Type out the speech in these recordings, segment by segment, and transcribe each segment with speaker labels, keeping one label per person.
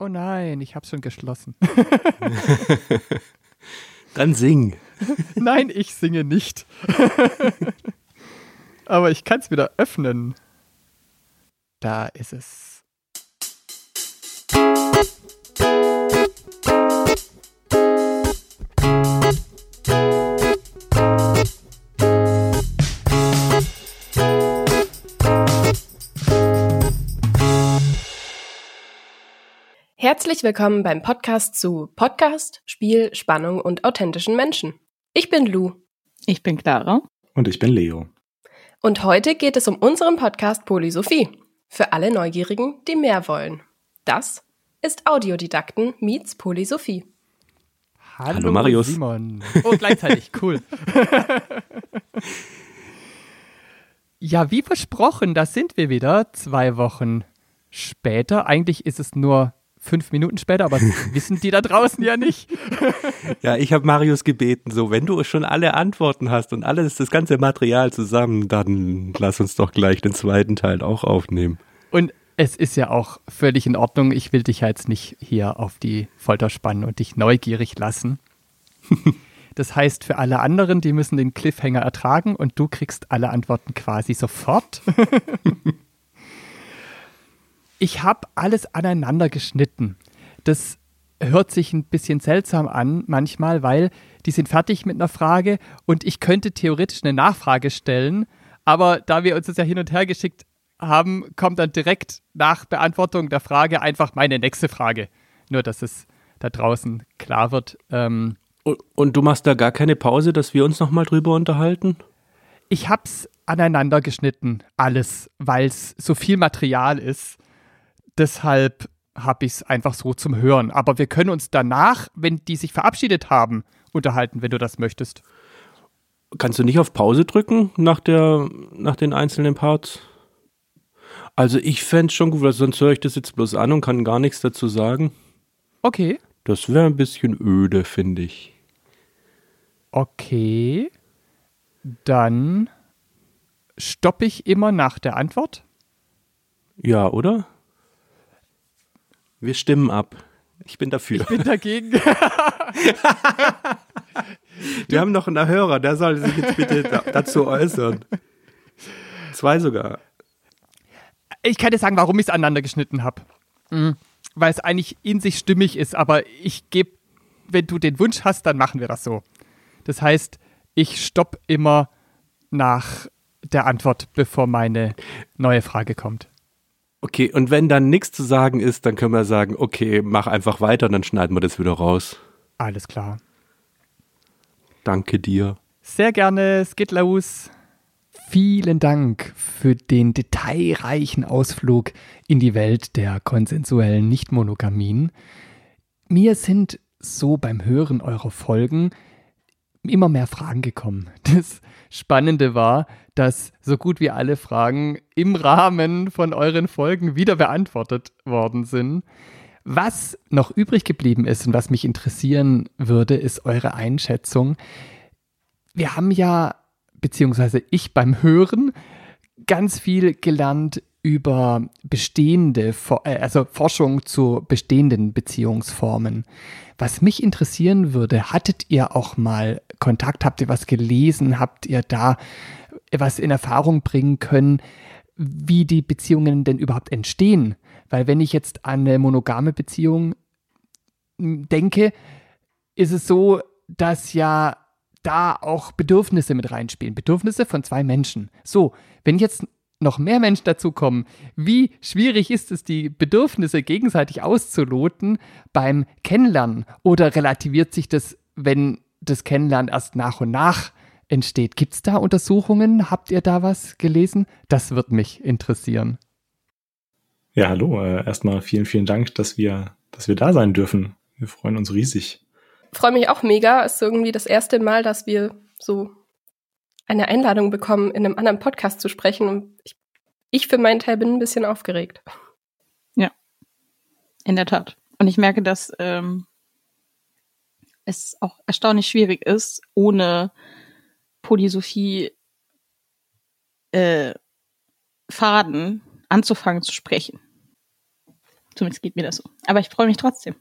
Speaker 1: Oh nein, ich hab's schon geschlossen.
Speaker 2: Dann sing.
Speaker 1: Nein, ich singe nicht. Aber ich kann es wieder öffnen. Da ist es.
Speaker 3: Herzlich willkommen beim Podcast zu Podcast, Spiel, Spannung und authentischen Menschen. Ich bin Lou.
Speaker 4: Ich bin Clara.
Speaker 2: Und ich bin Leo.
Speaker 3: Und heute geht es um unseren Podcast Polysophie. Für alle Neugierigen, die mehr wollen. Das ist Audiodidakten meets Polysophie.
Speaker 1: Hallo,
Speaker 2: Hallo, Marius.
Speaker 1: Simon. Oh, gleichzeitig, cool. ja, wie versprochen, da sind wir wieder. Zwei Wochen später. Eigentlich ist es nur fünf Minuten später, aber wissen die da draußen ja nicht.
Speaker 2: Ja, ich habe Marius gebeten, so, wenn du schon alle Antworten hast und alles, das ganze Material zusammen, dann lass uns doch gleich den zweiten Teil auch aufnehmen.
Speaker 1: Und es ist ja auch völlig in Ordnung. Ich will dich ja jetzt nicht hier auf die Folter spannen und dich neugierig lassen. Das heißt, für alle anderen, die müssen den Cliffhanger ertragen und du kriegst alle Antworten quasi sofort. Ich habe alles aneinander geschnitten. Das hört sich ein bisschen seltsam an manchmal, weil die sind fertig mit einer Frage und ich könnte theoretisch eine Nachfrage stellen, aber da wir uns das ja hin und her geschickt haben, kommt dann direkt nach Beantwortung der Frage einfach meine nächste Frage. Nur, dass es da draußen klar wird. Ähm,
Speaker 2: Und, und du machst da gar keine Pause, dass wir uns nochmal drüber unterhalten?
Speaker 1: ich hab's aneinander geschnitten, alles, weil es so viel Material ist. Deshalb habe ich es einfach so zum Hören. Aber wir können uns danach, wenn die sich verabschiedet haben, unterhalten, wenn du das möchtest.
Speaker 2: Kannst du nicht auf Pause drücken nach, der, nach den einzelnen Parts? Also ich fände schon gut, weil sonst höre ich das jetzt bloß an und kann gar nichts dazu sagen.
Speaker 1: Okay.
Speaker 2: Das wäre ein bisschen öde, finde ich.
Speaker 1: Okay. Dann stoppe ich immer nach der Antwort.
Speaker 2: Ja, oder? Wir stimmen ab. Ich bin dafür.
Speaker 1: Bin dagegen.
Speaker 2: Wir haben noch einen Hörer, der soll sich jetzt bitte da, dazu äußern. Zwei sogar.
Speaker 1: Ich kann dir sagen, warum ich es aneinander geschnitten habe. Mhm. Weil es eigentlich in sich stimmig ist, aber ich gebe, wenn du den Wunsch hast, dann machen wir das so. Das heißt, ich stopp immer nach der Antwort, bevor meine neue Frage kommt.
Speaker 2: Okay, und wenn dann nichts zu sagen ist, dann können wir sagen, okay, mach einfach weiter und dann schneiden wir das wieder raus.
Speaker 1: Alles klar.
Speaker 2: Danke dir.
Speaker 1: Sehr gerne, es geht los. Vielen Dank für den detailreichen Ausflug in die Welt der konsensuellen Nichtmonogamien. Mir sind so beim Hören eurer Folgen immer mehr Fragen gekommen. Das Spannende war, dass so gut wie alle Fragen im Rahmen von euren Folgen wieder beantwortet worden sind. Was noch übrig geblieben ist und was mich interessieren würde, ist eure Einschätzung. Wir haben ja, beziehungsweise ich beim Hören, ganz viel gelernt über bestehende, äh, also Forschung zu bestehenden Beziehungsformen. Was mich interessieren würde, hattet ihr auch mal Kontakt, habt ihr was gelesen, habt ihr da was in Erfahrung bringen können, wie die Beziehungen denn überhaupt entstehen? Weil wenn ich jetzt an eine monogame Beziehung m, denke, ist es so, dass ja da auch Bedürfnisse mit reinspielen. Bedürfnisse von zwei Menschen. So, wenn jetzt noch mehr Menschen dazukommen, wie schwierig ist es, die Bedürfnisse gegenseitig auszuloten beim Kennenlernen? Oder relativiert sich das, wenn das Kennenlernen erst nach und nach entsteht? Gibt es da Untersuchungen? Habt ihr da was gelesen? Das wird mich interessieren.
Speaker 5: Ja, hallo. Äh, erstmal vielen, vielen Dank, dass wir, dass wir da sein dürfen. Wir freuen uns riesig.
Speaker 3: Freue mich auch mega. Ist irgendwie das erste Mal, dass wir so eine Einladung bekommen, in einem anderen Podcast zu sprechen. Und ich, ich für meinen Teil bin ein bisschen aufgeregt.
Speaker 4: In der Tat. Und ich merke, dass ähm, es auch erstaunlich schwierig ist, ohne Polysophie äh, Faden anzufangen zu sprechen. Zumindest geht mir das so. Aber ich freue mich trotzdem.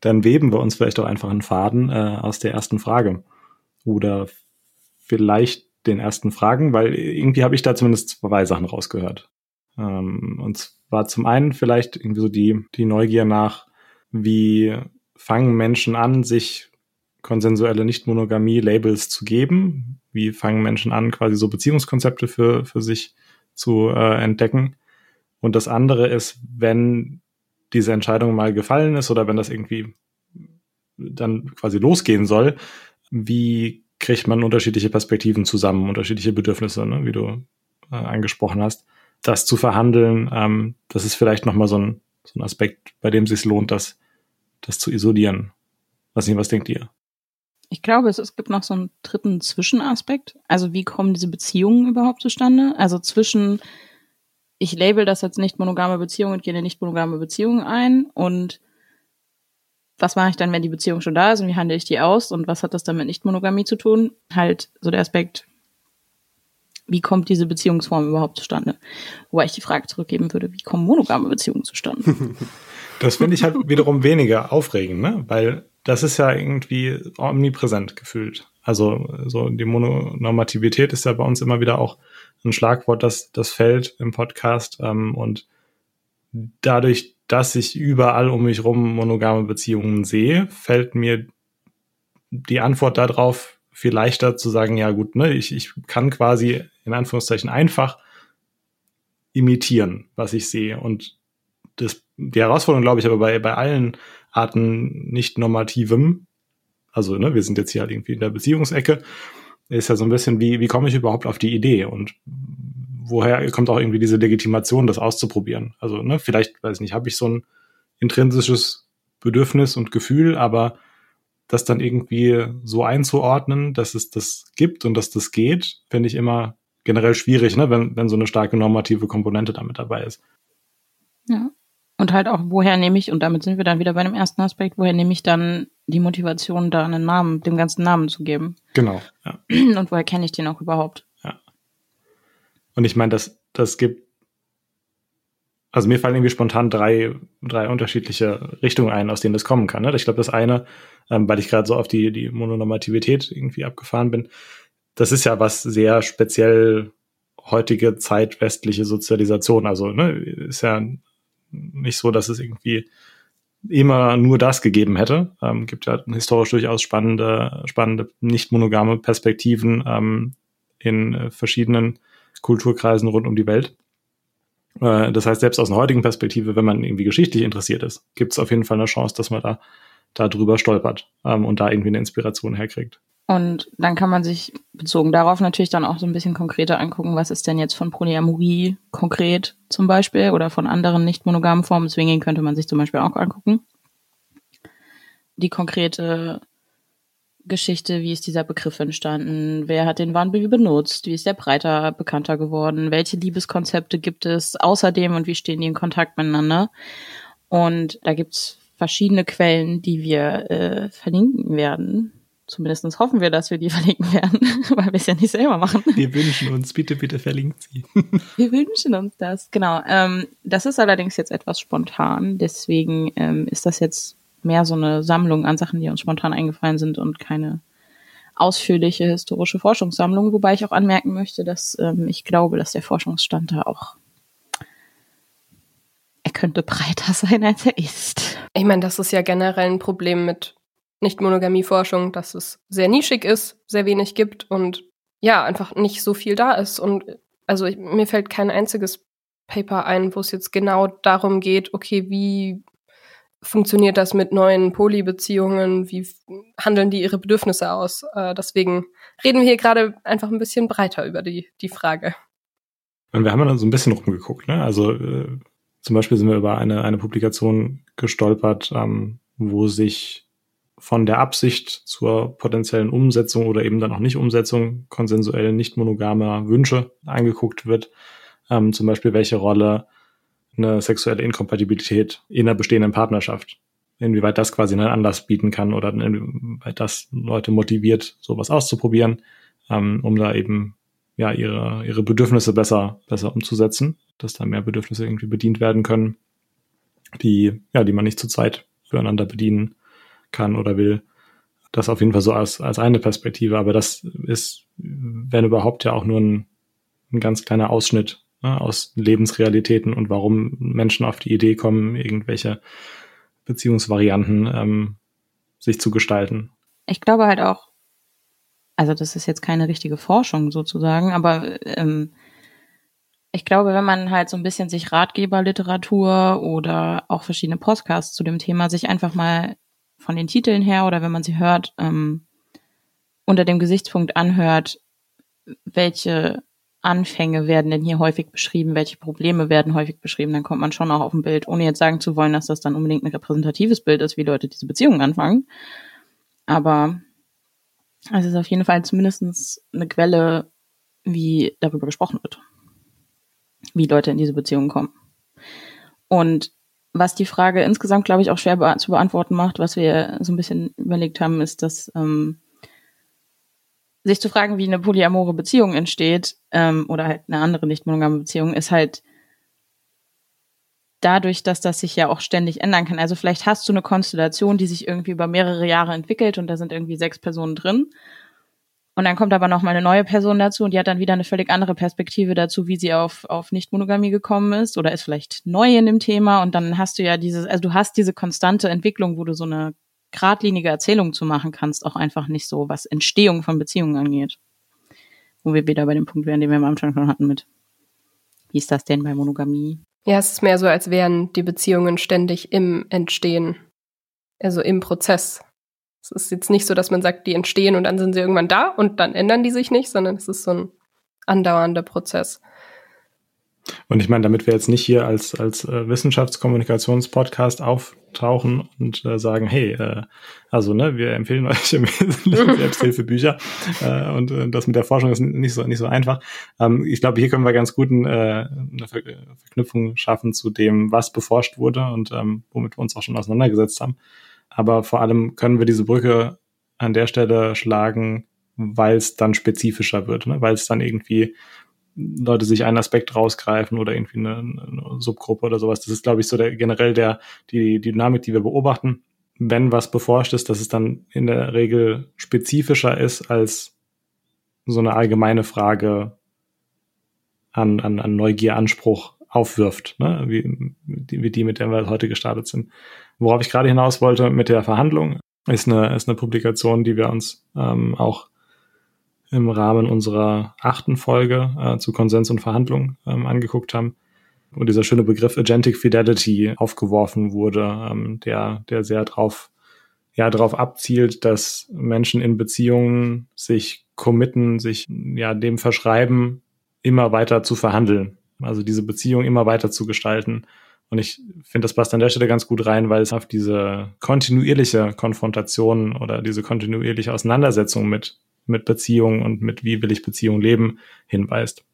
Speaker 5: Dann weben wir uns vielleicht auch einfach einen Faden äh, aus der ersten Frage. Oder vielleicht den ersten Fragen, weil irgendwie habe ich da zumindest zwei Sachen rausgehört. Ähm, und zwar zum einen vielleicht irgendwie so die, die Neugier nach, wie fangen Menschen an, sich konsensuelle Nicht-Monogamie-Labels zu geben? Wie fangen Menschen an, quasi so Beziehungskonzepte für, für sich zu äh, entdecken? Und das andere ist, wenn diese Entscheidung mal gefallen ist oder wenn das irgendwie dann quasi losgehen soll, wie kriegt man unterschiedliche Perspektiven zusammen, unterschiedliche Bedürfnisse, ne, wie du äh, angesprochen hast. Das zu verhandeln, ähm, das ist vielleicht nochmal so ein, so ein Aspekt, bei dem es sich lohnt, das, das zu isolieren. Was was denkt ihr?
Speaker 4: Ich glaube, es, es gibt noch so einen dritten Zwischenaspekt. Also wie kommen diese Beziehungen überhaupt zustande? Also zwischen, ich label das als nicht monogame Beziehung und gehe eine nicht monogame Beziehung ein und was mache ich dann, wenn die Beziehung schon da ist und wie handle ich die aus und was hat das dann mit Nicht-Monogamie zu tun? Halt so der Aspekt, wie kommt diese Beziehungsform überhaupt zustande? Wobei ich die Frage zurückgeben würde, wie kommen monogame Beziehungen zustande?
Speaker 5: Das finde ich halt wiederum weniger aufregend, ne? Weil das ist ja irgendwie omnipräsent gefühlt. Also so die Mononormativität ist ja bei uns immer wieder auch ein Schlagwort, das, das fällt im Podcast. Ähm, und dadurch, dass ich überall um mich rum monogame Beziehungen sehe, fällt mir die Antwort darauf viel leichter zu sagen, ja gut, ne, ich, ich kann quasi in Anführungszeichen einfach imitieren, was ich sehe. Und das, die Herausforderung, glaube ich, aber bei, bei allen Arten nicht normativem, also ne, wir sind jetzt hier halt irgendwie in der Beziehungsecke, ist ja so ein bisschen, wie, wie komme ich überhaupt auf die Idee und woher kommt auch irgendwie diese Legitimation, das auszuprobieren? Also, ne, vielleicht, weiß ich nicht, habe ich so ein intrinsisches Bedürfnis und Gefühl, aber das dann irgendwie so einzuordnen, dass es das gibt und dass das geht, finde ich immer generell schwierig, ne, wenn, wenn so eine starke normative Komponente damit dabei ist.
Speaker 4: Und halt auch, woher nehme ich, und damit sind wir dann wieder bei dem ersten Aspekt, woher nehme ich dann die Motivation, da einen Namen, dem ganzen Namen zu geben?
Speaker 5: Genau, ja.
Speaker 4: Und woher kenne ich den auch überhaupt?
Speaker 5: Ja. Und ich meine, das, das gibt, also mir fallen irgendwie spontan drei, drei unterschiedliche Richtungen ein, aus denen das kommen kann. Ne? Ich glaube, das eine, ähm, weil ich gerade so auf die, die Mononormativität irgendwie abgefahren bin, das ist ja was sehr speziell heutige Zeit westliche Sozialisation. Also ne, ist ja nicht so, dass es irgendwie immer nur das gegeben hätte. Ähm, gibt ja historisch durchaus spannende, spannende, nicht monogame Perspektiven ähm, in äh, verschiedenen Kulturkreisen rund um die Welt. Äh, das heißt, selbst aus einer heutigen Perspektive, wenn man irgendwie geschichtlich interessiert ist, gibt es auf jeden Fall eine Chance, dass man da, da drüber stolpert ähm, und da irgendwie eine Inspiration herkriegt.
Speaker 4: Und dann kann man sich bezogen darauf natürlich dann auch so ein bisschen konkreter angucken, was ist denn jetzt von Polyamorie konkret zum Beispiel oder von anderen nicht monogamen Formen. Swinging könnte man sich zum Beispiel auch angucken. Die konkrete Geschichte, wie ist dieser Begriff entstanden, wer hat den wann benutzt, wie ist der breiter bekannter geworden, welche Liebeskonzepte gibt es außerdem und wie stehen die in Kontakt miteinander. Und da gibt's verschiedene Quellen, die wir äh, verlinken werden Zumindest hoffen wir, dass wir die verlinken werden, weil wir es ja nicht selber machen.
Speaker 5: Wir wünschen uns, bitte, bitte verlinkt sie.
Speaker 4: wir wünschen uns das, genau. Ähm, das ist allerdings jetzt etwas spontan, deswegen ähm, ist das jetzt mehr so eine Sammlung an Sachen, die uns spontan eingefallen sind und keine ausführliche historische Forschungssammlung, wobei ich auch anmerken möchte, dass ähm, ich glaube, dass der Forschungsstand da auch er könnte breiter sein, als er ist.
Speaker 3: Ich meine, das ist ja generell ein Problem mit nicht-Monogamie-Forschung, dass es sehr nischig ist, sehr wenig gibt und ja, einfach nicht so viel da ist. Und also ich, mir fällt kein einziges Paper ein, wo es jetzt genau darum geht, okay, wie funktioniert das mit neuen Polybeziehungen, wie handeln die ihre Bedürfnisse aus. Äh, deswegen reden wir hier gerade einfach ein bisschen breiter über die, die Frage.
Speaker 5: Und wir haben dann so ein bisschen rumgeguckt, ne? Also äh, zum Beispiel sind wir über eine, eine Publikation gestolpert, ähm, wo sich von der Absicht zur potenziellen Umsetzung oder eben dann auch nicht Umsetzung konsensuell nicht monogamer Wünsche angeguckt wird. Ähm, zum Beispiel, welche Rolle eine sexuelle Inkompatibilität in einer bestehenden Partnerschaft, inwieweit das quasi einen Anlass bieten kann oder inwieweit das Leute motiviert, sowas auszuprobieren, ähm, um da eben ja ihre, ihre Bedürfnisse besser, besser umzusetzen. dass da mehr Bedürfnisse irgendwie bedient werden können, die, ja, die man nicht zu zweit füreinander bedienen kann oder will. Das auf jeden Fall so als, als eine Perspektive, aber das ist, wenn überhaupt, ja auch nur ein, ein ganz kleiner Ausschnitt ne, aus Lebensrealitäten und warum Menschen auf die Idee kommen, irgendwelche Beziehungsvarianten ähm, sich zu gestalten.
Speaker 4: Ich glaube halt auch, also das ist jetzt keine richtige Forschung sozusagen, aber ähm, ich glaube, wenn man halt so ein bisschen sich Ratgeberliteratur oder auch verschiedene Podcasts zu dem Thema sich einfach mal von den Titeln her oder wenn man sie hört, ähm, unter dem Gesichtspunkt anhört, welche Anfänge werden denn hier häufig beschrieben, welche Probleme werden häufig beschrieben, dann kommt man schon auch auf ein Bild, ohne jetzt sagen zu wollen, dass das dann unbedingt ein repräsentatives Bild ist, wie Leute diese Beziehungen anfangen. Aber es ist auf jeden Fall zumindest eine Quelle, wie darüber gesprochen wird. Wie Leute in diese Beziehungen kommen. Und was die Frage insgesamt, glaube ich, auch schwer be zu beantworten macht, was wir so ein bisschen überlegt haben, ist, dass ähm, sich zu fragen, wie eine polyamore Beziehung entsteht ähm, oder halt eine andere nicht monogame Beziehung, ist halt dadurch, dass das sich ja auch ständig ändern kann. Also vielleicht hast du eine Konstellation, die sich irgendwie über mehrere Jahre entwickelt und da sind irgendwie sechs Personen drin. Und dann kommt aber noch mal eine neue Person dazu und die hat dann wieder eine völlig andere Perspektive dazu, wie sie auf, auf Nicht-Monogamie gekommen ist oder ist vielleicht neu in dem Thema. Und dann hast du ja dieses, also du hast diese konstante Entwicklung, wo du so eine geradlinige Erzählung zu machen kannst, auch einfach nicht so, was Entstehung von Beziehungen angeht. Wo wir wieder bei dem Punkt wären, den wir am Anfang schon hatten mit, wie ist das denn bei Monogamie?
Speaker 3: Ja, es ist mehr so, als wären die Beziehungen ständig im Entstehen. Also im Prozess. Es ist jetzt nicht so, dass man sagt, die entstehen und dann sind sie irgendwann da und dann ändern die sich nicht, sondern es ist so ein andauernder Prozess.
Speaker 5: Und ich meine, damit wir jetzt nicht hier als, als äh, Wissenschaftskommunikationspodcast auftauchen und äh, sagen, hey, äh, also ne, wir empfehlen euch im Wesentlichen Selbsthilfebücher äh, und äh, das mit der Forschung ist nicht so nicht so einfach. Ähm, ich glaube, hier können wir ganz gut äh, eine Ver Verknüpfung schaffen zu dem, was beforscht wurde und ähm, womit wir uns auch schon auseinandergesetzt haben. Aber vor allem können wir diese Brücke an der Stelle schlagen, weil es dann spezifischer wird, ne? weil es dann irgendwie Leute sich einen Aspekt rausgreifen oder irgendwie eine, eine Subgruppe oder sowas. Das ist, glaube ich, so der generell der die, die Dynamik, die wir beobachten. Wenn was beforscht ist, dass es dann in der Regel spezifischer ist als so eine allgemeine Frage an, an, an Neugier, Anspruch aufwirft, ne? wie, wie die, mit der wir heute gestartet sind. Worauf ich gerade hinaus wollte mit der Verhandlung, ist eine, ist eine Publikation, die wir uns ähm, auch im Rahmen unserer achten Folge äh, zu Konsens und Verhandlung ähm, angeguckt haben, wo dieser schöne Begriff Agentic Fidelity aufgeworfen wurde, ähm, der, der sehr drauf, ja, darauf abzielt, dass Menschen in Beziehungen sich committen, sich ja dem verschreiben, immer weiter zu verhandeln. Also diese Beziehung immer weiter zu gestalten. Und ich finde, das passt an der Stelle ganz gut rein, weil es auf diese kontinuierliche Konfrontation oder diese kontinuierliche Auseinandersetzung mit mit Beziehungen und mit wie will ich Beziehung leben hinweist.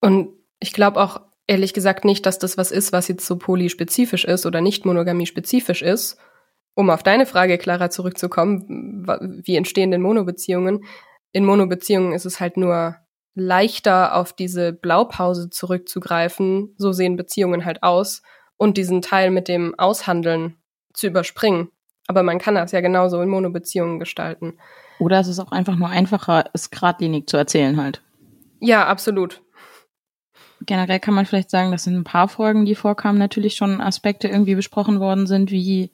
Speaker 3: Und ich glaube auch ehrlich gesagt nicht, dass das was ist, was jetzt so polyspezifisch ist oder nicht monogamie-spezifisch ist. Um auf deine Frage, Clara, zurückzukommen, wie entstehen denn Monobeziehungen? In Monobeziehungen ist es halt nur leichter, auf diese Blaupause zurückzugreifen. So sehen Beziehungen halt aus und diesen Teil mit dem Aushandeln zu überspringen. Aber man kann das ja genauso in Monobeziehungen gestalten.
Speaker 4: Oder es ist auch einfach nur einfacher, es geradlinig zu erzählen halt.
Speaker 3: Ja, absolut.
Speaker 4: Generell kann man vielleicht sagen, dass in ein paar Folgen, die vorkamen, natürlich schon Aspekte irgendwie besprochen worden sind, wie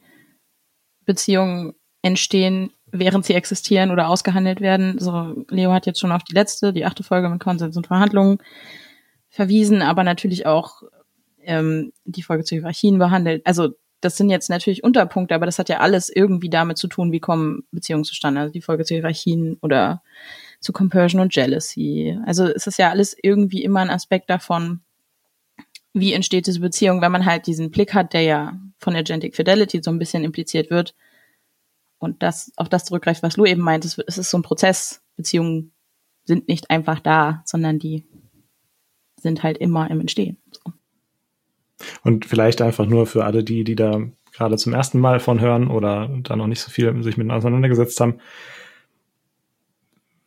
Speaker 4: Beziehungen entstehen, während sie existieren oder ausgehandelt werden. So, Leo hat jetzt schon auf die letzte, die achte Folge mit Konsens und Verhandlungen verwiesen, aber natürlich auch ähm, die Folge zu Hierarchien behandelt. Also das sind jetzt natürlich Unterpunkte, aber das hat ja alles irgendwie damit zu tun, wie kommen Beziehungen zustande. Also die Folge zu Hierarchien oder zu Compersion und Jealousy. Also es ist ja alles irgendwie immer ein Aspekt davon, wie entsteht diese Beziehung, wenn man halt diesen Blick hat, der ja von Agentic Fidelity so ein bisschen impliziert wird. Und das auf das zurückgreift, was Lou eben meint, es, ist so ein Prozess. Beziehungen sind nicht einfach da, sondern die sind halt immer im Entstehen. So.
Speaker 5: Und vielleicht einfach nur für alle die, die da gerade zum ersten Mal von hören oder da noch nicht so viel sich mit auseinandergesetzt haben.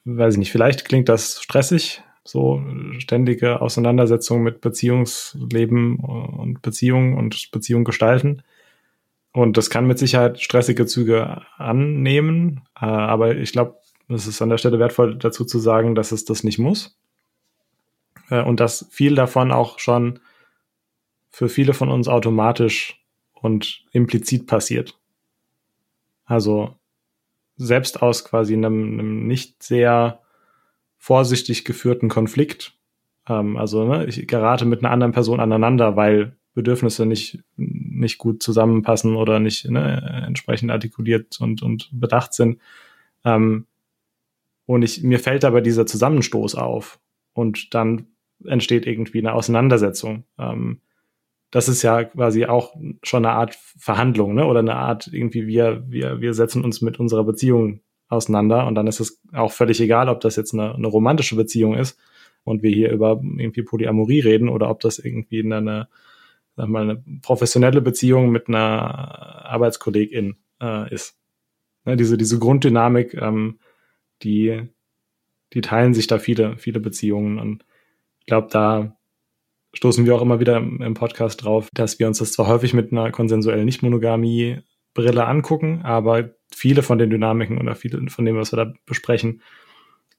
Speaker 5: Weiß ich nicht, vielleicht klingt das stressig, so ständige Auseinandersetzung mit Beziehungsleben und Beziehungen und Beziehung gestalten. Und das kann mit Sicherheit stressige Züge annehmen, äh, aber ich glaube, es ist an der Stelle wertvoll dazu zu sagen, dass es das nicht muss. Äh, und dass viel davon auch schon für viele von uns automatisch und implizit passiert. Also selbst aus quasi einem, einem nicht sehr vorsichtig geführten Konflikt. Ähm, also ne, ich gerate mit einer anderen Person aneinander, weil Bedürfnisse nicht, nicht gut zusammenpassen oder nicht ne, entsprechend artikuliert und, und bedacht sind. Ähm, und ich, mir fällt aber dieser Zusammenstoß auf und dann entsteht irgendwie eine Auseinandersetzung. Ähm, das ist ja quasi auch schon eine Art Verhandlung, ne? Oder eine Art irgendwie wir wir wir setzen uns mit unserer Beziehung auseinander und dann ist es auch völlig egal, ob das jetzt eine, eine romantische Beziehung ist und wir hier über irgendwie Polyamorie reden oder ob das irgendwie eine, sag mal, eine professionelle Beziehung mit einer Arbeitskollegin äh, ist. Ne, diese, diese Grunddynamik, ähm, die, die teilen sich da viele, viele Beziehungen und ich glaube, da stoßen wir auch immer wieder im Podcast drauf, dass wir uns das zwar häufig mit einer konsensuellen Nicht-Monogamie Brille angucken, aber viele von den Dynamiken oder viele von dem, was wir da besprechen,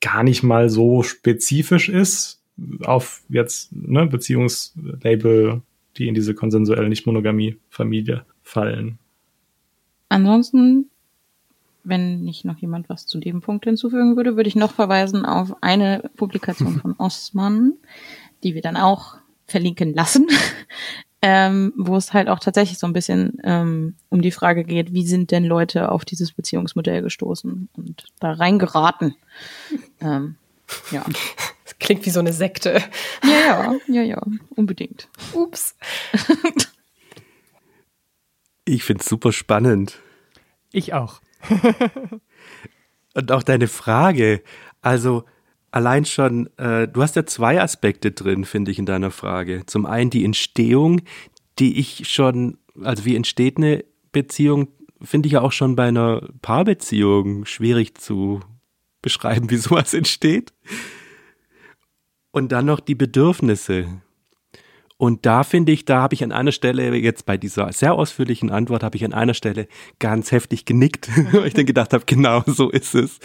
Speaker 5: gar nicht mal so spezifisch ist auf jetzt ne, Beziehungslabel, die in diese konsensuelle Nicht-Monogamie-Familie fallen.
Speaker 4: Ansonsten, wenn nicht noch jemand was zu dem Punkt hinzufügen würde, würde ich noch verweisen auf eine Publikation von Osman, die wir dann auch verlinken lassen, ähm, wo es halt auch tatsächlich so ein bisschen ähm, um die Frage geht, wie sind denn Leute auf dieses Beziehungsmodell gestoßen und da reingeraten. ähm, ja.
Speaker 3: Das klingt wie so eine Sekte.
Speaker 4: Ja, ja, ja, ja, unbedingt.
Speaker 3: Ups.
Speaker 2: ich finde es super spannend.
Speaker 1: Ich auch.
Speaker 2: und auch deine Frage. Also, allein schon, äh, du hast ja zwei Aspekte drin, finde ich, in deiner Frage. Zum einen die Entstehung, die ich schon, also wie entsteht eine Beziehung, finde ich ja auch schon bei einer Paarbeziehung schwierig zu beschreiben, wie sowas entsteht. Und dann noch die Bedürfnisse. Und da finde ich, da habe ich an einer Stelle, jetzt bei dieser sehr ausführlichen Antwort, habe ich an einer Stelle ganz heftig genickt, weil ich dann gedacht habe, genau so ist es.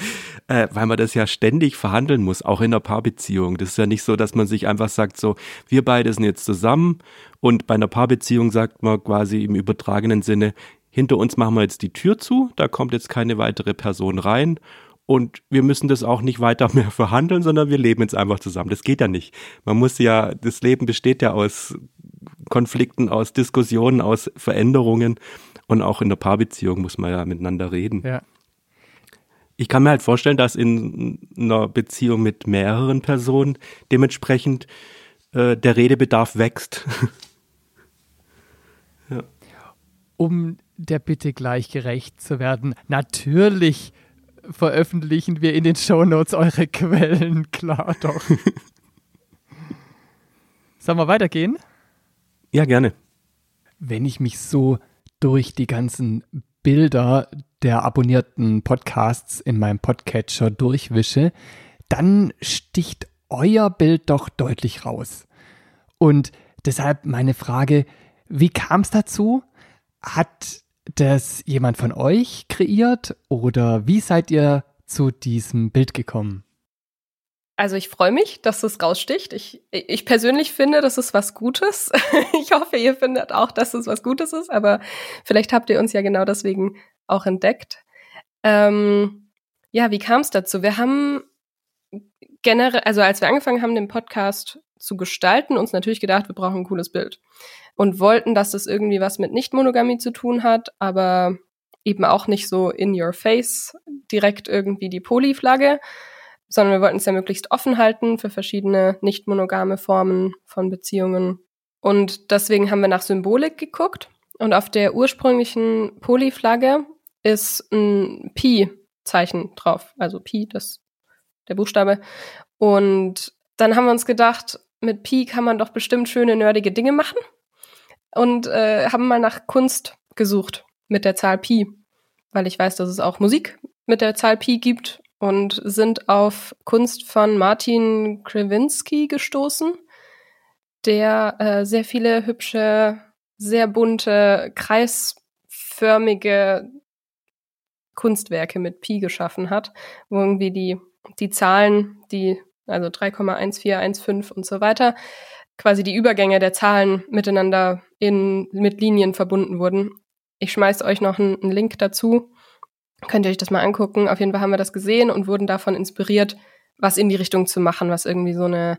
Speaker 2: Äh, weil man das ja ständig verhandeln muss, auch in einer Paarbeziehung. Das ist ja nicht so, dass man sich einfach sagt, so, wir beide sind jetzt zusammen und bei einer Paarbeziehung sagt man quasi im übertragenen Sinne, hinter uns machen wir jetzt die Tür zu, da kommt jetzt keine weitere Person rein und wir müssen das auch nicht weiter mehr verhandeln, sondern wir leben jetzt einfach zusammen. Das geht ja nicht. Man muss ja, das Leben besteht ja aus Konflikten, aus Diskussionen, aus Veränderungen. Und auch in der Paarbeziehung muss man ja miteinander reden.
Speaker 1: Ja.
Speaker 2: Ich kann mir halt vorstellen, dass in einer Beziehung mit mehreren Personen dementsprechend äh, der Redebedarf wächst.
Speaker 1: ja. Um der Bitte gleich gerecht zu werden, natürlich veröffentlichen wir in den Shownotes eure Quellen, klar doch. Sollen wir weitergehen?
Speaker 2: Ja, gerne.
Speaker 1: Wenn ich mich so durch die ganzen Bilder der abonnierten Podcasts in meinem Podcatcher durchwische, dann sticht euer Bild doch deutlich raus. Und deshalb meine Frage, wie kam es dazu? Hat das jemand von euch kreiert oder wie seid ihr zu diesem Bild gekommen?
Speaker 3: Also ich freue mich, dass es raussticht. Ich, ich persönlich finde, das ist was Gutes. ich hoffe, ihr findet auch, dass es was Gutes ist, aber vielleicht habt ihr uns ja genau deswegen auch entdeckt. Ähm, ja, wie kam es dazu? Wir haben generell, also als wir angefangen haben, den Podcast zu gestalten, uns natürlich gedacht, wir brauchen ein cooles Bild und wollten, dass das irgendwie was mit Nicht-Monogamie zu tun hat, aber eben auch nicht so in your face direkt irgendwie die Poly-Flagge, sondern wir wollten es ja möglichst offen halten für verschiedene nicht-monogame Formen von Beziehungen. Und deswegen haben wir nach Symbolik geguckt und auf der ursprünglichen Poly-Flagge ist ein Pi-Zeichen drauf, also Pi, das der Buchstabe. Und dann haben wir uns gedacht, mit Pi kann man doch bestimmt schöne nerdige Dinge machen und äh, haben mal nach Kunst gesucht mit der Zahl Pi, weil ich weiß, dass es auch Musik mit der Zahl Pi gibt und sind auf Kunst von Martin Krewinski gestoßen, der äh, sehr viele hübsche, sehr bunte, kreisförmige Kunstwerke mit Pi geschaffen hat, wo irgendwie die, die Zahlen, die, also 3,1415 und so weiter, quasi die Übergänge der Zahlen miteinander in, mit Linien verbunden wurden. Ich schmeiß euch noch einen, einen Link dazu. Könnt ihr euch das mal angucken. Auf jeden Fall haben wir das gesehen und wurden davon inspiriert, was in die Richtung zu machen, was irgendwie so eine,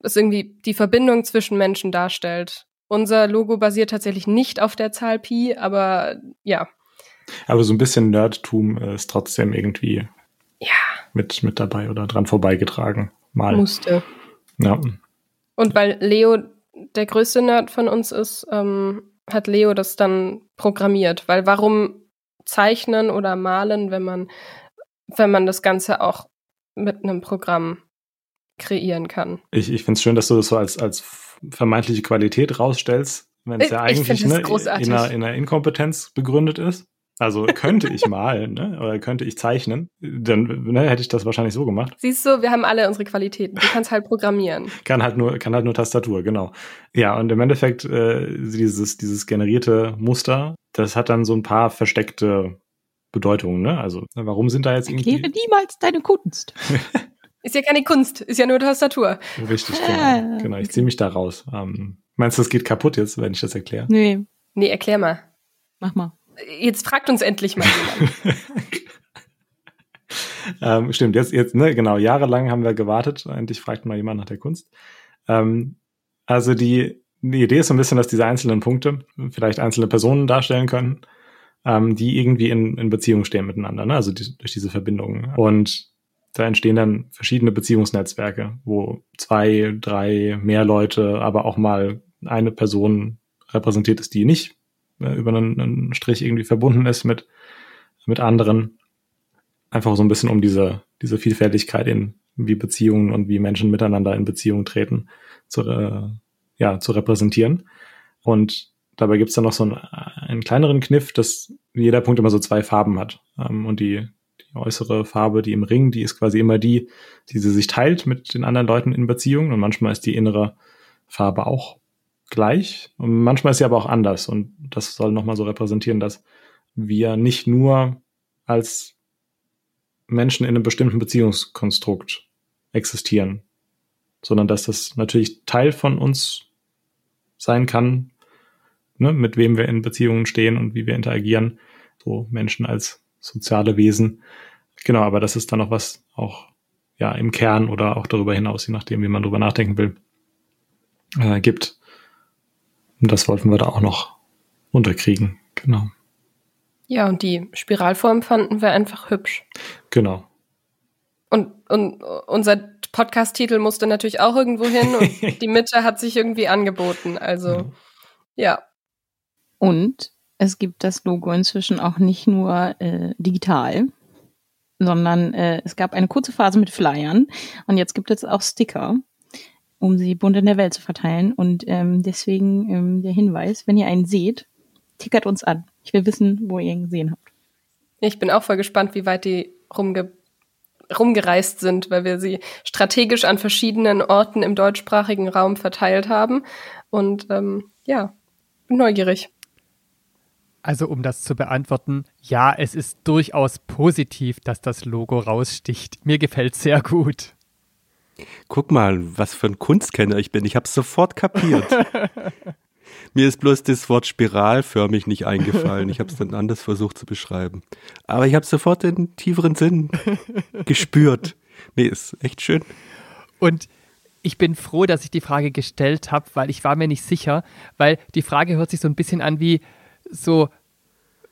Speaker 3: was irgendwie die Verbindung zwischen Menschen darstellt. Unser Logo basiert tatsächlich nicht auf der Zahl Pi, aber ja.
Speaker 5: Aber so ein bisschen Nerdtum ist trotzdem irgendwie
Speaker 3: ja.
Speaker 5: mit, mit dabei oder dran vorbeigetragen. Mal.
Speaker 3: Musste.
Speaker 5: Ja.
Speaker 3: Und weil Leo der größte Nerd von uns ist, ähm, hat Leo das dann programmiert. Weil warum zeichnen oder malen, wenn man, wenn man das Ganze auch mit einem Programm kreieren kann?
Speaker 5: Ich, ich finde es schön, dass du das so als, als vermeintliche Qualität rausstellst, wenn es ja eigentlich ne, in, einer, in einer Inkompetenz begründet ist. Also könnte ich malen, ne? Oder könnte ich zeichnen, dann ne, hätte ich das wahrscheinlich so gemacht.
Speaker 3: Siehst du, wir haben alle unsere Qualitäten. Du kannst halt programmieren.
Speaker 5: kann halt nur, kann halt nur Tastatur, genau. Ja, und im Endeffekt äh, dieses dieses generierte Muster, das hat dann so ein paar versteckte Bedeutungen, ne? Also warum sind da jetzt irgendwie?
Speaker 4: Erkläre niemals deine Kunst.
Speaker 3: ist ja keine Kunst, ist ja nur Tastatur.
Speaker 5: Richtig, genau. genau. Ich ziehe mich da raus. Ähm, meinst du, es geht kaputt jetzt, wenn ich das erkläre?
Speaker 4: Nee.
Speaker 3: Nee, erklär mal.
Speaker 4: Mach mal.
Speaker 3: Jetzt fragt uns endlich mal jemand.
Speaker 5: ähm, stimmt, jetzt, jetzt, ne, genau, jahrelang haben wir gewartet. Endlich fragt mal jemand nach der Kunst. Ähm, also die, die Idee ist so ein bisschen, dass diese einzelnen Punkte vielleicht einzelne Personen darstellen können, ähm, die irgendwie in, in Beziehung stehen miteinander, ne? also die, durch diese Verbindungen. Und da entstehen dann verschiedene Beziehungsnetzwerke, wo zwei, drei, mehr Leute, aber auch mal eine Person repräsentiert ist, die nicht äh, über einen, einen Strich irgendwie verbunden ist mit, mit anderen. Einfach so ein bisschen um diese, diese Vielfältigkeit in wie Beziehungen und wie Menschen miteinander in Beziehung treten, zu, äh, ja, zu repräsentieren. Und dabei gibt's dann noch so einen, einen kleineren Kniff, dass jeder Punkt immer so zwei Farben hat. Ähm, und die, die äußere Farbe, die im Ring, die ist quasi immer die, die sie sich teilt mit den anderen Leuten in Beziehungen. Und manchmal ist die innere Farbe auch gleich. Und manchmal ist sie aber auch anders. Und das soll nochmal so repräsentieren, dass wir nicht nur als Menschen in einem bestimmten Beziehungskonstrukt existieren, sondern dass das natürlich Teil von uns sein kann, ne, mit wem wir in Beziehungen stehen und wie wir interagieren, so Menschen als soziale Wesen. Genau, aber das ist dann noch was auch ja im Kern oder auch darüber hinaus, je nachdem, wie man darüber nachdenken will, äh, gibt. Und das wollten wir da auch noch unterkriegen. Genau.
Speaker 3: Ja, und die Spiralform fanden wir einfach hübsch.
Speaker 5: Genau.
Speaker 3: Und, und unser Podcast-Titel musste natürlich auch irgendwo hin und die Mitte hat sich irgendwie angeboten. Also, ja.
Speaker 4: Und es gibt das Logo inzwischen auch nicht nur äh, digital, sondern äh, es gab eine kurze Phase mit Flyern und jetzt gibt es auch Sticker um sie bunt in der Welt zu verteilen. Und ähm, deswegen ähm, der Hinweis, wenn ihr einen seht, tickert uns an. Ich will wissen, wo ihr ihn gesehen habt.
Speaker 3: Ich bin auch voll gespannt, wie weit die rumge rumgereist sind, weil wir sie strategisch an verschiedenen Orten im deutschsprachigen Raum verteilt haben. Und ähm, ja, bin neugierig.
Speaker 1: Also um das zu beantworten, ja, es ist durchaus positiv, dass das Logo raussticht. Mir gefällt sehr gut.
Speaker 2: Guck mal, was für ein Kunstkenner ich bin. Ich habe es sofort kapiert. Mir ist bloß das Wort spiralförmig nicht eingefallen. Ich habe es dann anders versucht zu beschreiben. Aber ich habe sofort den tieferen Sinn gespürt. Nee, ist echt schön.
Speaker 1: Und ich bin froh, dass ich die Frage gestellt habe, weil ich war mir nicht sicher, weil die Frage hört sich so ein bisschen an wie so,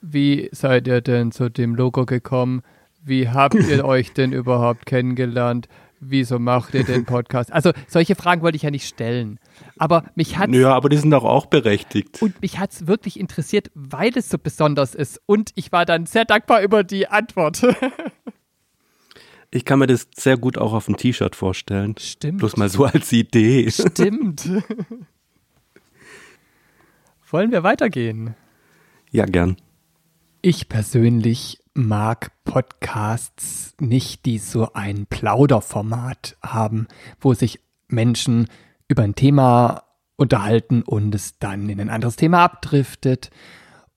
Speaker 1: wie seid ihr denn zu dem Logo gekommen? Wie habt ihr euch denn überhaupt kennengelernt? Wieso macht ihr den Podcast? Also solche Fragen wollte ich ja nicht stellen. Aber mich hat
Speaker 2: Ja, aber die sind doch auch berechtigt.
Speaker 1: Und mich hat es wirklich interessiert, weil es so besonders ist. Und ich war dann sehr dankbar über die Antwort.
Speaker 2: ich kann mir das sehr gut auch auf dem T-Shirt vorstellen.
Speaker 1: Stimmt.
Speaker 2: Bloß mal so als Idee.
Speaker 1: Stimmt. Wollen wir weitergehen?
Speaker 2: Ja, gern.
Speaker 1: Ich persönlich mag Podcasts nicht, die so ein Plauderformat haben, wo sich Menschen über ein Thema unterhalten und es dann in ein anderes Thema abdriftet.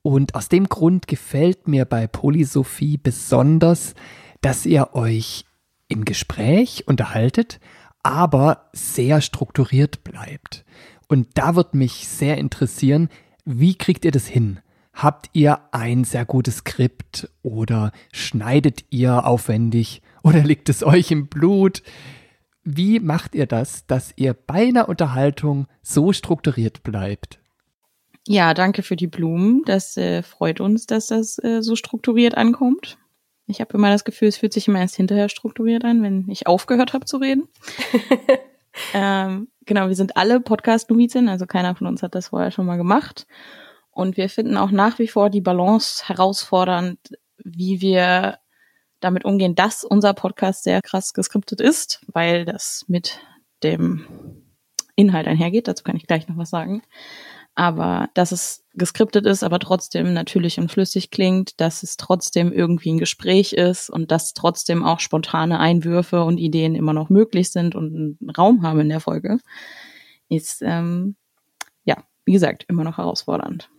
Speaker 1: Und aus dem Grund gefällt mir bei Polysophie besonders, dass ihr euch im Gespräch unterhaltet, aber sehr strukturiert bleibt. Und da wird mich sehr interessieren, wie kriegt ihr das hin? Habt ihr ein sehr gutes Skript oder schneidet ihr aufwendig oder liegt es euch im Blut? Wie macht ihr das, dass ihr bei einer Unterhaltung so strukturiert bleibt?
Speaker 4: Ja, danke für die Blumen. Das äh, freut uns, dass das äh, so strukturiert ankommt. Ich habe immer das Gefühl, es fühlt sich immer erst hinterher strukturiert an, wenn ich aufgehört habe zu reden. ähm, genau, wir sind alle Podcast-Novizen, also keiner von uns hat das vorher schon mal gemacht. Und wir finden auch nach wie vor die Balance herausfordernd, wie wir damit umgehen, dass unser Podcast sehr krass geskriptet ist, weil das mit dem Inhalt einhergeht. Dazu kann ich gleich noch was sagen aber dass es geskriptet ist, aber trotzdem natürlich und flüssig klingt, dass es trotzdem irgendwie ein Gespräch ist und dass trotzdem auch spontane Einwürfe und Ideen immer noch möglich sind und einen Raum haben in der Folge, ist ähm, ja, wie gesagt, immer noch herausfordernd.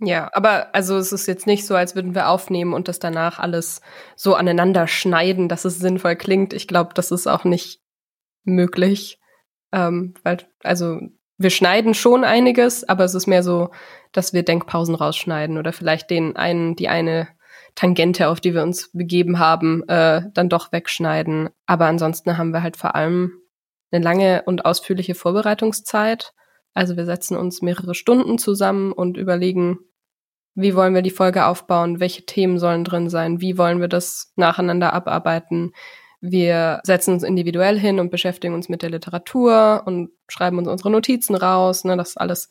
Speaker 3: Ja, aber also es ist jetzt nicht so, als würden wir aufnehmen und das danach alles so aneinander schneiden, dass es sinnvoll klingt. Ich glaube, das ist auch nicht möglich. Ähm, weil, also wir schneiden schon einiges, aber es ist mehr so, dass wir Denkpausen rausschneiden oder vielleicht den einen, die eine Tangente, auf die wir uns begeben haben, äh, dann doch wegschneiden. Aber ansonsten haben wir halt vor allem eine lange und ausführliche Vorbereitungszeit. Also wir setzen uns mehrere Stunden zusammen und überlegen, wie wollen wir die Folge aufbauen, welche Themen sollen drin sein, wie wollen wir das nacheinander abarbeiten, wir setzen uns individuell hin und beschäftigen uns mit der Literatur und schreiben uns unsere Notizen raus. Ne? Das ist alles,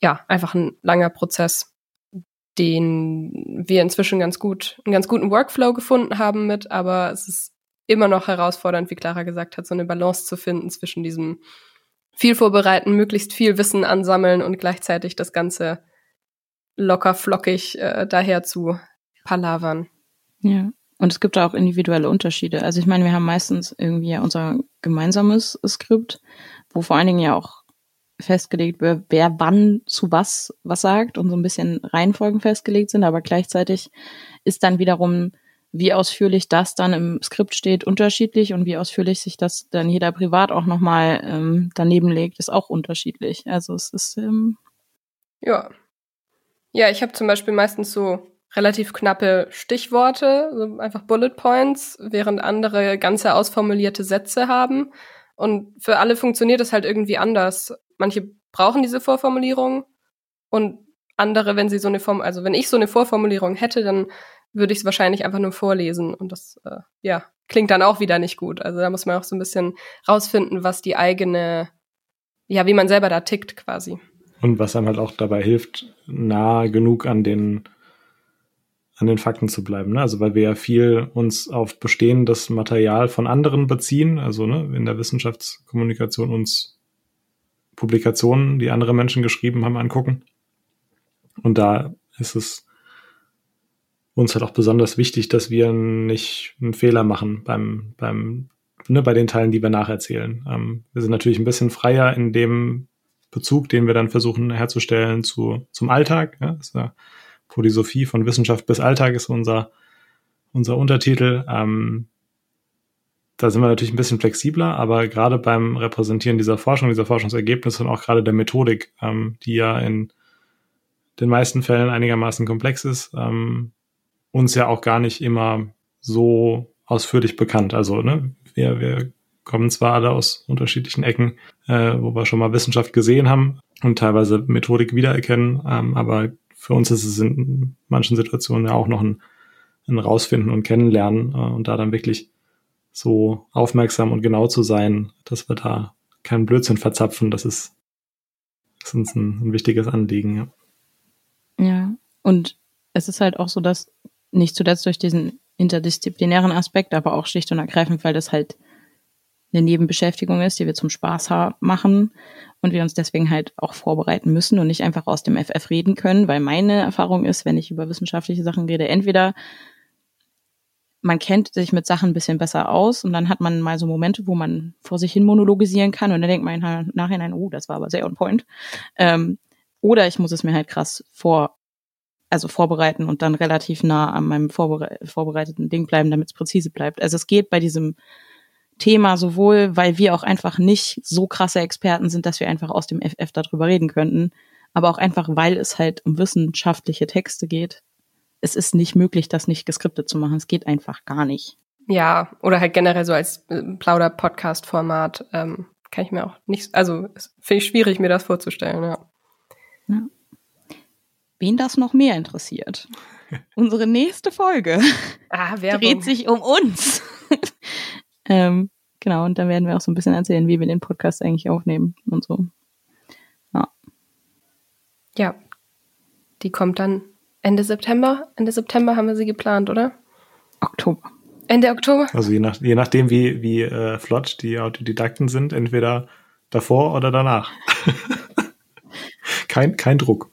Speaker 3: ja, einfach ein langer Prozess, den wir inzwischen ganz gut, einen ganz guten Workflow gefunden haben mit, aber es ist immer noch herausfordernd, wie Clara gesagt hat, so eine Balance zu finden zwischen diesem viel vorbereiten, möglichst viel Wissen ansammeln und gleichzeitig das Ganze locker flockig äh, daher zu palavern.
Speaker 4: Ja. Und es gibt auch individuelle Unterschiede. Also ich meine, wir haben meistens irgendwie ja unser gemeinsames Skript, wo vor allen Dingen ja auch festgelegt wird, wer wann zu was was sagt und so ein bisschen Reihenfolgen festgelegt sind, aber gleichzeitig ist dann wiederum, wie ausführlich das dann im Skript steht, unterschiedlich und wie ausführlich sich das dann jeder privat auch nochmal ähm, daneben legt, ist auch unterschiedlich. Also es ist ähm
Speaker 3: ja. Ja, ich habe zum Beispiel meistens so relativ knappe Stichworte, so einfach Bullet Points, während andere ganze ausformulierte Sätze haben. Und für alle funktioniert es halt irgendwie anders. Manche brauchen diese Vorformulierung und andere, wenn sie so eine Form, also wenn ich so eine Vorformulierung hätte, dann würde ich es wahrscheinlich einfach nur vorlesen und das, äh, ja, klingt dann auch wieder nicht gut. Also da muss man auch so ein bisschen rausfinden, was die eigene, ja, wie man selber da tickt quasi.
Speaker 5: Und was einem halt auch dabei hilft, nah genug an den an den Fakten zu bleiben. Ne? Also weil wir ja viel uns auf bestehendes Material von anderen beziehen, also ne, in der Wissenschaftskommunikation uns Publikationen, die andere Menschen geschrieben haben, angucken. Und da ist es uns halt auch besonders wichtig, dass wir nicht einen Fehler machen beim, beim, ne, bei den Teilen, die wir nacherzählen. Ähm, wir sind natürlich ein bisschen freier in dem Bezug, den wir dann versuchen herzustellen zu, zum Alltag. Ja? Das ist ja Polysophie von Wissenschaft bis Alltag ist unser, unser Untertitel. Ähm, da sind wir natürlich ein bisschen flexibler, aber gerade beim Repräsentieren dieser Forschung, dieser Forschungsergebnisse und auch gerade der Methodik, ähm, die ja in den meisten Fällen einigermaßen komplex ist, ähm, uns ja auch gar nicht immer so ausführlich bekannt. Also ne, wir, wir kommen zwar alle aus unterschiedlichen Ecken, äh, wo wir schon mal Wissenschaft gesehen haben und teilweise Methodik wiedererkennen, ähm, aber für uns ist es in manchen Situationen ja auch noch ein, ein Rausfinden und Kennenlernen äh, und da dann wirklich so aufmerksam und genau zu sein, dass wir da keinen Blödsinn verzapfen, das ist, ist uns ein, ein wichtiges Anliegen. Ja.
Speaker 4: ja, und es ist halt auch so, dass nicht zuletzt durch diesen interdisziplinären Aspekt, aber auch schlicht und ergreifend, weil das halt eine Nebenbeschäftigung ist, die wir zum Spaß machen und wir uns deswegen halt auch vorbereiten müssen und nicht einfach aus dem FF reden können, weil meine Erfahrung ist, wenn ich über wissenschaftliche Sachen rede, entweder man kennt sich mit Sachen ein bisschen besser aus und dann hat man mal so Momente, wo man vor sich hin monologisieren kann und dann denkt man im Nachhinein, oh, das war aber sehr on point. Ähm, oder ich muss es mir halt krass vor, also vorbereiten und dann relativ nah an meinem vorbere vorbereiteten Ding bleiben, damit es präzise bleibt. Also es geht bei diesem Thema sowohl, weil wir auch einfach nicht so krasse Experten sind, dass wir einfach aus dem FF darüber reden könnten, aber auch einfach, weil es halt um wissenschaftliche Texte geht. Es ist nicht möglich, das nicht geskriptet zu machen. Es geht einfach gar nicht.
Speaker 3: Ja, oder halt generell so als äh, Plauder-Podcast-Format ähm, kann ich mir auch nicht, also finde ich schwierig, mir das vorzustellen, ja. ja.
Speaker 4: Wen das noch mehr interessiert, unsere nächste Folge
Speaker 3: ah,
Speaker 4: dreht sich um uns. Ähm, genau, und dann werden wir auch so ein bisschen erzählen, wie wir den Podcast eigentlich aufnehmen und so. Ja.
Speaker 3: Ja. Die kommt dann Ende September. Ende September haben wir sie geplant, oder?
Speaker 4: Oktober.
Speaker 3: Ende Oktober?
Speaker 5: Also je, nach, je nachdem, wie, wie äh, flott die Autodidakten sind, entweder davor oder danach. kein, kein Druck.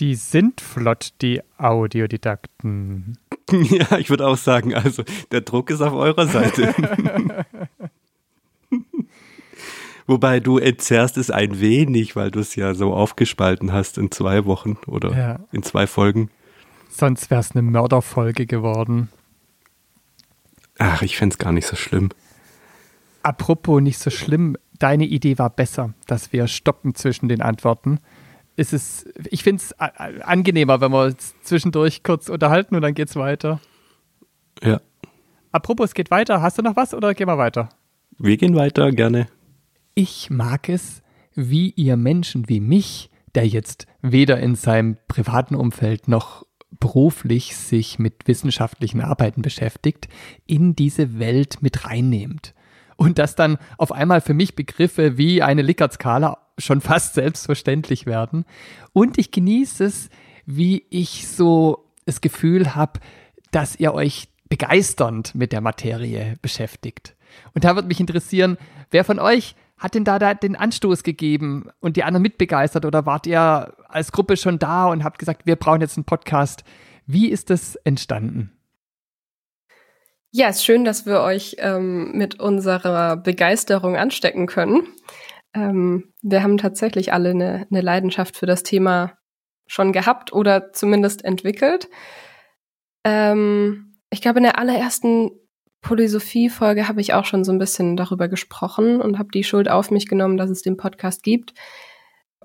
Speaker 1: Die sind flott, die Audiodidakten.
Speaker 2: Ja, ich würde auch sagen, also der Druck ist auf eurer Seite. Wobei du entzerrst es ein wenig, weil du es ja so aufgespalten hast in zwei Wochen oder ja. in zwei Folgen.
Speaker 1: Sonst wäre es eine Mörderfolge geworden.
Speaker 2: Ach, ich fände es gar nicht so schlimm.
Speaker 1: Apropos nicht so schlimm, deine Idee war besser, dass wir stoppen zwischen den Antworten ist es, ich finde es angenehmer, wenn wir uns zwischendurch kurz unterhalten und dann geht's weiter.
Speaker 2: Ja.
Speaker 1: Apropos, geht weiter. Hast du noch was oder gehen wir weiter?
Speaker 2: Wir gehen weiter, gerne.
Speaker 1: Ich mag es, wie ihr Menschen wie mich, der jetzt weder in seinem privaten Umfeld noch beruflich sich mit wissenschaftlichen Arbeiten beschäftigt, in diese Welt mit reinnehmt. Und dass dann auf einmal für mich Begriffe wie eine Likert-Skala schon fast selbstverständlich werden. Und ich genieße es, wie ich so das Gefühl habe, dass ihr euch begeisternd mit der Materie beschäftigt. Und da würde mich interessieren, wer von euch hat denn da, da den Anstoß gegeben und die anderen mitbegeistert oder wart ihr als Gruppe schon da und habt gesagt, wir brauchen jetzt einen Podcast? Wie ist das entstanden?
Speaker 3: Ja, ist schön, dass wir euch ähm, mit unserer Begeisterung anstecken können. Ähm, wir haben tatsächlich alle eine, eine Leidenschaft für das Thema schon gehabt oder zumindest entwickelt. Ähm, ich glaube, in der allerersten Polysophie-Folge habe ich auch schon so ein bisschen darüber gesprochen und habe die Schuld auf mich genommen, dass es den Podcast gibt.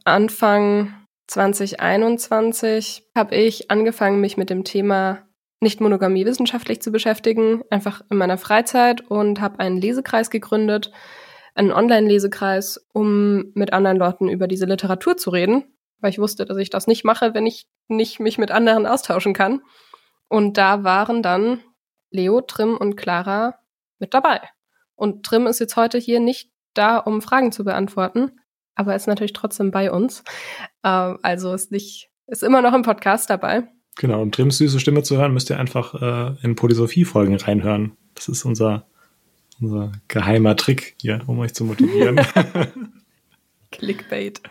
Speaker 3: Anfang 2021 habe ich angefangen, mich mit dem Thema Nicht-Monogamie wissenschaftlich zu beschäftigen, einfach in meiner Freizeit und habe einen Lesekreis gegründet, einen Online-Lesekreis, um mit anderen Leuten über diese Literatur zu reden, weil ich wusste, dass ich das nicht mache, wenn ich nicht mich mit anderen austauschen kann. Und da waren dann Leo, Trim und Clara mit dabei. Und Trim ist jetzt heute hier nicht da, um Fragen zu beantworten, aber ist natürlich trotzdem bei uns. Äh, also ist nicht, ist immer noch im Podcast dabei.
Speaker 5: Genau, um Trims süße Stimme zu hören, müsst ihr einfach äh, in Polysophie-Folgen reinhören. Das ist unser unser geheimer Trick hier, um euch zu motivieren.
Speaker 3: Clickbait.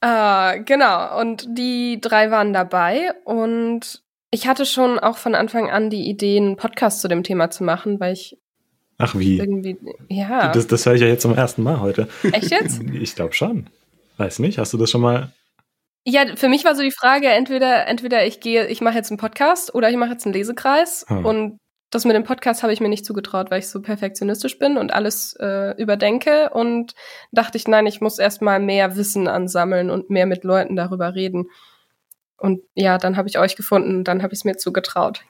Speaker 3: äh, genau, und die drei waren dabei und ich hatte schon auch von Anfang an die Idee, einen Podcast zu dem Thema zu machen, weil ich
Speaker 5: Ach wie?
Speaker 3: Irgendwie, ja.
Speaker 5: Das, das höre ich ja jetzt zum ersten Mal heute.
Speaker 3: Echt jetzt?
Speaker 5: Ich glaube schon. Weiß nicht, hast du das schon mal
Speaker 3: ja, für mich war so die Frage, entweder, entweder ich gehe, ich mache jetzt einen Podcast oder ich mache jetzt einen Lesekreis. Hm. Und das mit dem Podcast habe ich mir nicht zugetraut, weil ich so perfektionistisch bin und alles äh, überdenke und dachte ich, nein, ich muss erstmal mehr Wissen ansammeln und mehr mit Leuten darüber reden. Und ja, dann habe ich euch gefunden, dann habe ich es mir zugetraut.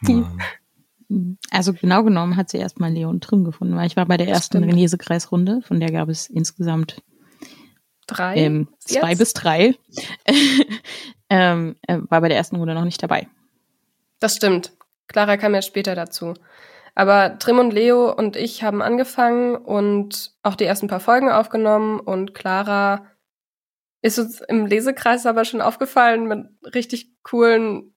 Speaker 4: Also genau genommen hat sie erstmal Leon Trim gefunden, weil ich war bei der ersten Lesekreisrunde, von der gab es insgesamt
Speaker 3: drei,
Speaker 4: ähm, zwei jetzt? bis drei. ähm, äh, war bei der ersten Runde noch nicht dabei.
Speaker 3: Das stimmt. Clara kam ja später dazu. Aber Trim und Leo und ich haben angefangen und auch die ersten paar Folgen aufgenommen und Clara ist uns im Lesekreis aber schon aufgefallen mit richtig coolen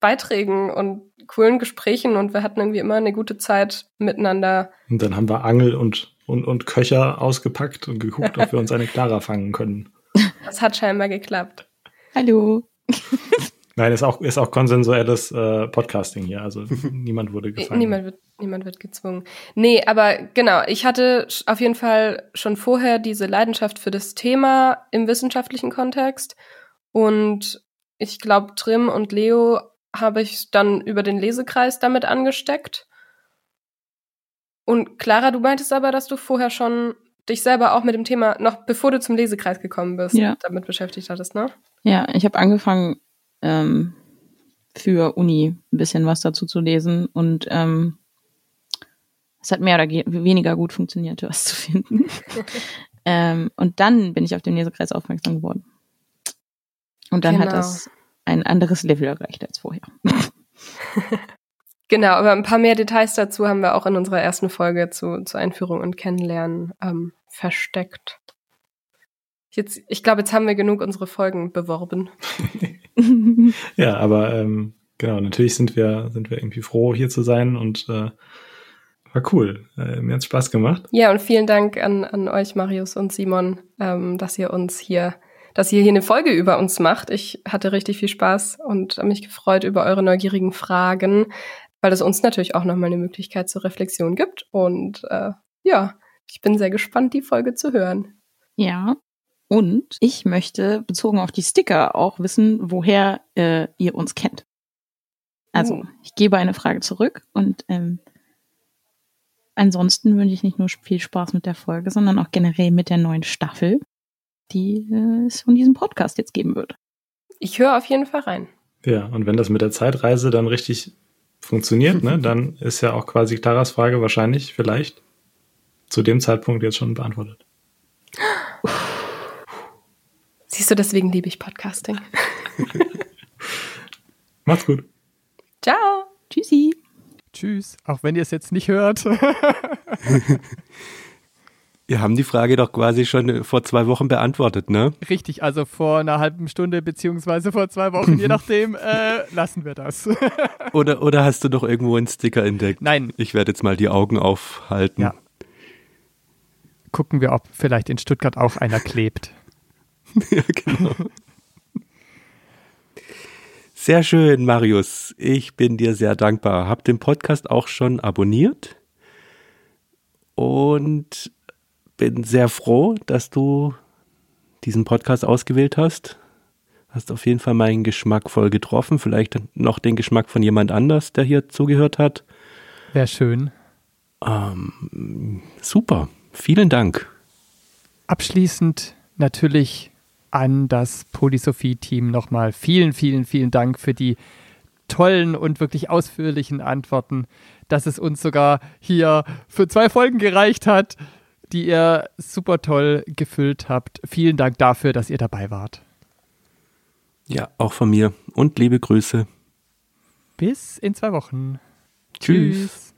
Speaker 3: Beiträgen und coolen Gesprächen und wir hatten irgendwie immer eine gute Zeit miteinander.
Speaker 5: Und dann haben wir Angel und, und, und Köcher ausgepackt und geguckt, ob wir uns eine Clara fangen können.
Speaker 3: Das hat scheinbar geklappt.
Speaker 4: Hallo.
Speaker 5: Nein, ist auch, ist auch konsensuelles äh, Podcasting hier. Also niemand wurde gefangen.
Speaker 3: Niemand wird, niemand wird gezwungen. Nee, aber genau, ich hatte auf jeden Fall schon vorher diese Leidenschaft für das Thema im wissenschaftlichen Kontext. Und ich glaube, Trim und Leo habe ich dann über den Lesekreis damit angesteckt. Und Clara, du meintest aber, dass du vorher schon dich selber auch mit dem Thema, noch bevor du zum Lesekreis gekommen bist,
Speaker 4: Ja.
Speaker 3: damit beschäftigt hattest, ne?
Speaker 4: Ja, ich habe angefangen, ähm, für Uni ein bisschen was dazu zu lesen und ähm, es hat mehr oder ge- weniger gut funktioniert, was zu finden. ähm, und dann bin ich auf den Lesekreis aufmerksam geworden. Und dann hat
Speaker 3: Genau.
Speaker 4: das ein anderes Level erreicht als vorher.
Speaker 3: Genau, aber ein paar mehr Details dazu haben wir auch in unserer ersten Folge zu, zur Einführung und Kennenlernen ähm, versteckt. Jetzt, ich glaube, jetzt haben wir genug unsere Folgen beworben.
Speaker 5: Ja, aber ähm, genau, natürlich sind wir, sind wir irgendwie froh, hier zu sein und äh, war cool. Äh, mir hat's Spaß gemacht.
Speaker 3: Ja, und vielen Dank an, an euch, Marius und Simon, ähm, dass ihr uns hier, dass ihr hier eine Folge über uns macht. Ich hatte richtig viel Spaß und habe mich gefreut über eure neugierigen Fragen, weil es uns natürlich auch nochmal eine Möglichkeit zur Reflexion gibt. Und äh, ja, ich bin sehr gespannt, die Folge zu hören.
Speaker 4: Ja. Und ich möchte bezogen auf die Sticker auch wissen, woher äh, ihr uns kennt. Also,
Speaker 3: Uh.
Speaker 4: ich gebe eine Frage zurück und ähm, ansonsten wünsche ich nicht nur viel Spaß mit der Folge, sondern auch generell mit der neuen Staffel, die äh, es von diesem Podcast jetzt geben wird.
Speaker 3: Ich höre auf jeden Fall rein.
Speaker 5: Ja, und wenn das mit der Zeitreise dann richtig funktioniert, ne, dann ist ja auch quasi Claras Frage wahrscheinlich vielleicht zu dem Zeitpunkt jetzt schon beantwortet.
Speaker 3: Siehst du, deswegen liebe ich Podcasting.
Speaker 5: Macht's gut.
Speaker 3: Ciao!
Speaker 4: Tschüssi.
Speaker 1: Tschüss, auch wenn ihr es jetzt nicht hört.
Speaker 2: Wir haben die Frage doch quasi schon vor zwei Wochen beantwortet, ne?
Speaker 1: Richtig, also vor einer halben Stunde beziehungsweise vor zwei Wochen, je nachdem, äh, lassen wir das.
Speaker 2: Oder, oder hast du doch irgendwo einen Sticker entdeckt?
Speaker 1: Nein,
Speaker 2: Ich werde jetzt mal die Augen aufhalten.
Speaker 1: Ja. gucken wir, ob vielleicht in Stuttgart auch einer klebt.
Speaker 2: ja, genau. Sehr schön, Marius. Ich bin dir sehr dankbar. Hab den Podcast auch schon abonniert und bin sehr froh, dass du diesen Podcast ausgewählt hast. Hast auf jeden Fall meinen Geschmack voll getroffen. Vielleicht noch den Geschmack von jemand anders, der hier zugehört hat.
Speaker 1: Wäre schön.
Speaker 2: Ähm, super. Vielen Dank.
Speaker 1: Abschließend natürlich an das Polysophie-Team nochmal vielen, vielen, vielen Dank für die tollen und wirklich ausführlichen Antworten, dass es uns sogar hier für zwei Folgen gereicht hat, die ihr super toll gefüllt habt. Vielen Dank dafür, dass ihr dabei wart.
Speaker 2: Ja, auch von mir. Und liebe Grüße.
Speaker 1: Bis in zwei Wochen.
Speaker 2: Tschüss.
Speaker 1: Tschüss.